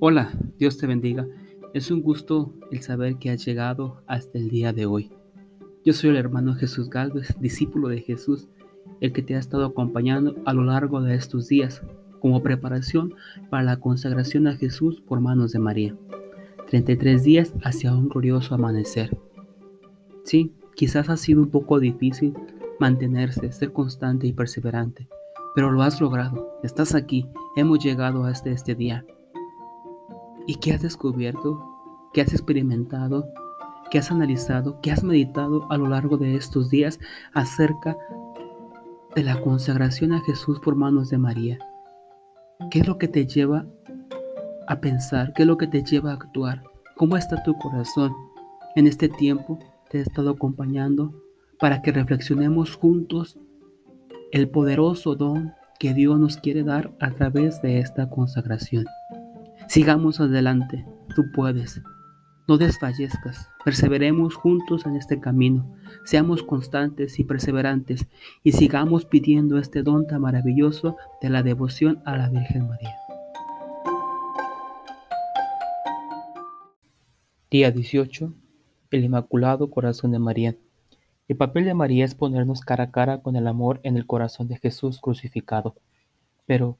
Hola, Dios te bendiga. Es un gusto el saber que has llegado hasta el día de hoy. Yo soy el hermano Jesús Galvez, discípulo de Jesús, el que te ha estado acompañando a lo largo de estos días como preparación para la consagración a Jesús por manos de María. 33 días hacia un glorioso amanecer. Sí, quizás ha sido un poco difícil mantenerse, ser constante y perseverante, pero lo has logrado. Estás aquí, hemos llegado hasta este día. ¿Y qué has descubierto? ¿Qué has experimentado? ¿Qué has analizado? ¿Qué has meditado a lo largo de estos días acerca de la consagración a Jesús por manos de María? ¿Qué es lo que te lleva a pensar? ¿Qué es lo que te lleva a actuar? ¿Cómo está tu corazón? En este tiempo te he estado acompañando para que reflexionemos juntos el poderoso don que Dios nos quiere dar a través de esta consagración. Sigamos adelante, tú puedes. No desfallezcas, perseveremos juntos en este camino, seamos constantes y perseverantes y sigamos pidiendo este don tan maravilloso de la devoción a la Virgen María. Día 18. El Inmaculado Corazón de María. El papel de María es ponernos cara a cara con el amor en el corazón de Jesús crucificado. Pero,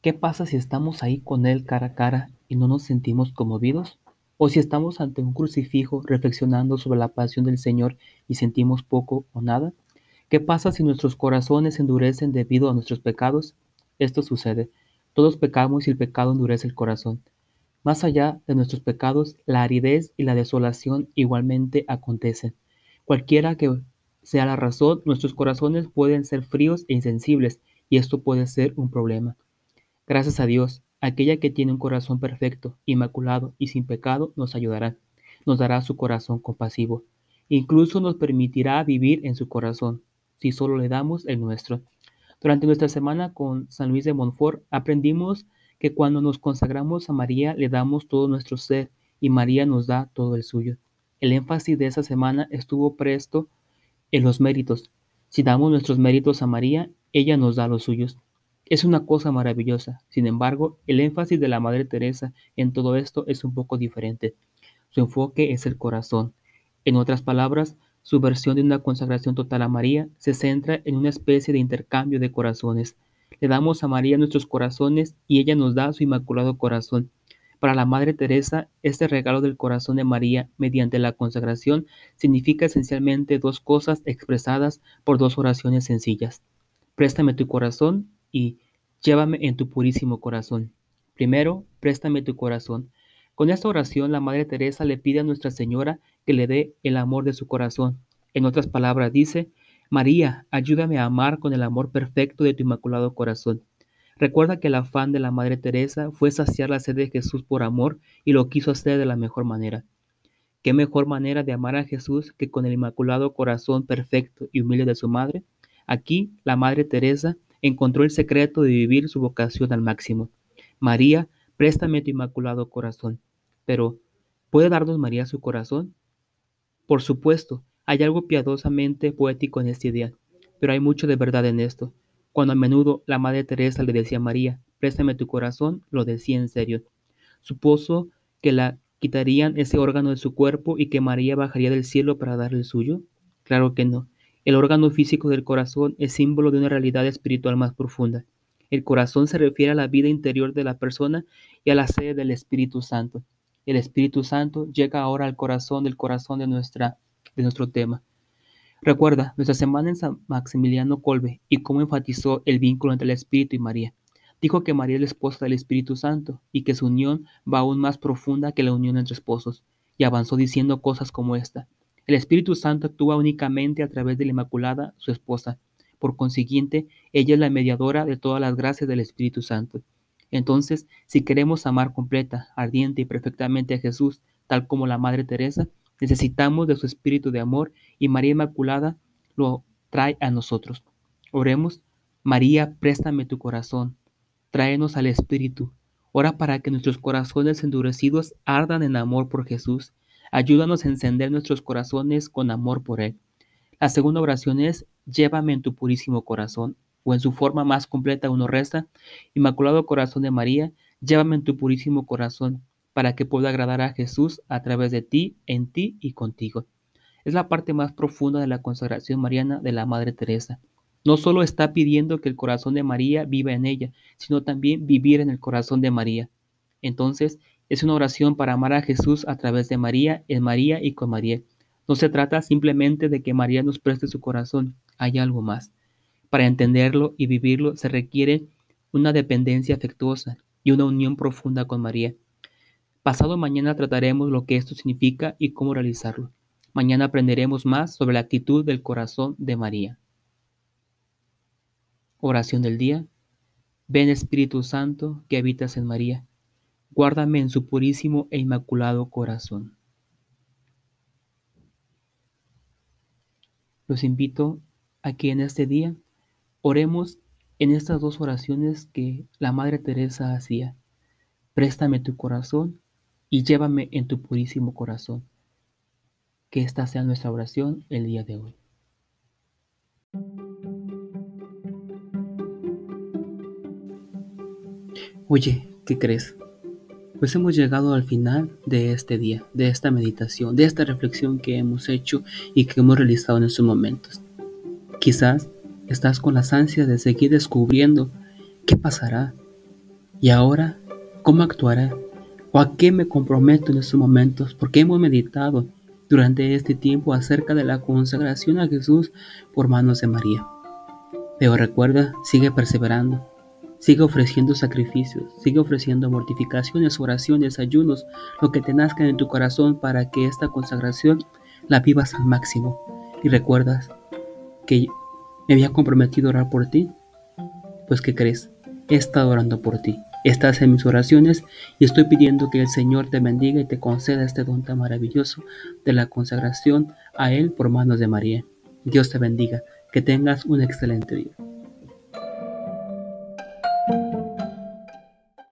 ¿Qué pasa si estamos ahí con Él cara a cara y no nos sentimos conmovidos? ¿O si estamos ante un crucifijo reflexionando sobre la pasión del Señor y sentimos poco o nada? ¿Qué pasa si nuestros corazones se endurecen debido a nuestros pecados? Esto sucede. Todos pecamos y el pecado endurece el corazón. Más allá de nuestros pecados, la aridez y la desolación igualmente acontecen. Cualquiera que sea la razón, nuestros corazones pueden ser fríos e insensibles, y esto puede ser un problema. Gracias a Dios, aquella que tiene un corazón perfecto, inmaculado y sin pecado nos ayudará, nos dará su corazón compasivo, incluso nos permitirá vivir en su corazón, si solo le damos el nuestro. Durante nuestra semana con San Luis de Montfort aprendimos que cuando nos consagramos a María le damos todo nuestro ser y María nos da todo el suyo. El énfasis de esa semana estuvo presto en los méritos. Si damos nuestros méritos a María, ella nos da los suyos. Es una cosa maravillosa. Sin embargo, el énfasis de la Madre Teresa en todo esto es un poco diferente. Su enfoque es el corazón. En otras palabras, su versión de una consagración total a María se centra en una especie de intercambio de corazones. Le damos a María nuestros corazones y ella nos da su inmaculado corazón. Para la Madre Teresa, este regalo del corazón de María mediante la consagración significa esencialmente dos cosas expresadas por dos oraciones sencillas. Préstame tu corazón y llévame en tu purísimo corazón. Primero, préstame tu corazón. Con esta oración, la Madre Teresa le pide a Nuestra Señora que le dé el amor de su corazón. En otras palabras, dice, María, ayúdame a amar con el amor perfecto de tu inmaculado corazón. Recuerda que el afán de la Madre Teresa fue saciar la sed de Jesús por amor y lo quiso hacer de la mejor manera. ¿Qué mejor manera de amar a Jesús que con el inmaculado corazón perfecto y humilde de su Madre? Aquí, la Madre Teresa encontró el secreto de vivir su vocación al máximo. María, préstame tu inmaculado corazón. Pero, ¿puede darnos María su corazón? Por supuesto, hay algo piadosamente poético en esta idea, pero hay mucho de verdad en esto. Cuando a menudo la Madre Teresa le decía a María, préstame tu corazón, lo decía en serio. Supuso que la quitarían ese órgano de su cuerpo y que María bajaría del cielo para darle el suyo. Claro que no. El órgano físico del corazón es símbolo de una realidad espiritual más profunda. El corazón se refiere a la vida interior de la persona y a la sede del Espíritu Santo. El Espíritu Santo llega ahora al corazón del corazón de, nuestra, de nuestro tema. Recuerda nuestra semana en San Maximiliano Colbe y cómo enfatizó el vínculo entre el Espíritu y María. Dijo que María es la esposa del Espíritu Santo y que su unión va aún más profunda que la unión entre esposos. Y avanzó diciendo cosas como esta. El Espíritu Santo actúa únicamente a través de la Inmaculada, su esposa. Por consiguiente, ella es la mediadora de todas las gracias del Espíritu Santo. Entonces, si queremos amar completa, ardiente y perfectamente a Jesús, tal como la Madre Teresa, necesitamos de su espíritu de amor y María Inmaculada lo trae a nosotros. Oremos, María, préstame tu corazón, tráenos al Espíritu. Ora para que nuestros corazones endurecidos ardan en amor por Jesús Ayúdanos a encender nuestros corazones con amor por Él. La segunda oración es, llévame en tu purísimo corazón, o en su forma más completa uno resta, Inmaculado Corazón de María, Llévame en tu purísimo corazón, para que pueda agradar a Jesús a través de ti, en ti y contigo. Es la parte más profunda de la consagración mariana de la Madre Teresa. No solo está pidiendo que el corazón de María viva en ella, sino también vivir en el corazón de María. Entonces, es una oración para amar a Jesús a través de María, en María y con María. No se trata simplemente de que María nos preste su corazón, hay algo más. Para entenderlo y vivirlo se requiere una dependencia afectuosa y una unión profunda con María. Pasado mañana trataremos lo que esto significa y cómo realizarlo. Mañana aprenderemos más sobre la actitud del corazón de María. Oración del día. Ven Espíritu Santo que habitas en María guárdame en su purísimo e inmaculado corazón. Los invito a que en este día oremos en estas dos oraciones que la Madre Teresa hacía. Préstame tu corazón y llévame en tu purísimo corazón. Que esta sea nuestra oración el día de hoy. Oye, ¿qué crees? Pues hemos llegado al final de este día, de esta meditación, de esta reflexión que hemos hecho y que hemos realizado en estos momentos. Quizás estás con las ansias de seguir descubriendo qué pasará y ahora cómo actuará o a qué me comprometo en estos momentos porque hemos meditado durante este tiempo acerca de la consagración a Jesús por manos de María. Pero recuerda, sigue perseverando, Sigue ofreciendo sacrificios, sigue ofreciendo mortificaciones, oraciones, ayunos, lo que te nazca en tu corazón para que esta consagración la vivas al máximo. Y recuerdas que me había comprometido a orar por ti. Pues ¿qué crees? He estado orando por ti. Estás en mis oraciones y estoy pidiendo que el Señor te bendiga y te conceda este don tan maravilloso de la consagración a Él por manos de María. Dios te bendiga. Que tengas un excelente día.